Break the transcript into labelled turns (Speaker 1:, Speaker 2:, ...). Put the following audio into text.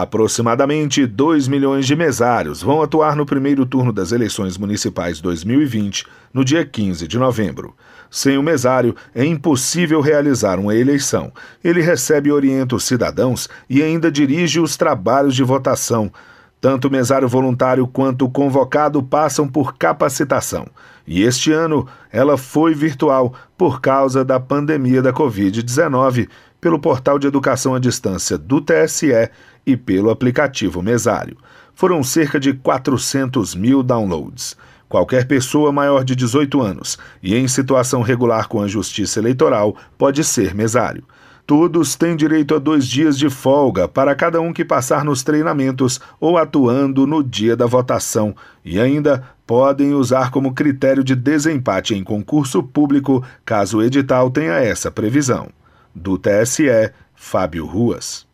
Speaker 1: Aproximadamente 2 milhões de mesários vão atuar no primeiro turno das eleições municipais 2020, no dia 15 de novembro. Sem o mesário, é impossível realizar uma eleição. Ele recebe e orienta os cidadãos e ainda dirige os trabalhos de votação. Tanto o mesário voluntário quanto o convocado passam por capacitação. E este ano ela foi virtual por causa da pandemia da Covid-19, pelo portal de educação à distância do TSE e pelo aplicativo Mesário. Foram cerca de 400 mil downloads. Qualquer pessoa maior de 18 anos e em situação regular com a Justiça Eleitoral pode ser mesário. Todos têm direito a dois dias de folga para cada um que passar nos treinamentos ou atuando no dia da votação, e ainda podem usar como critério de desempate em concurso público caso o edital tenha essa previsão. Do TSE, Fábio Ruas.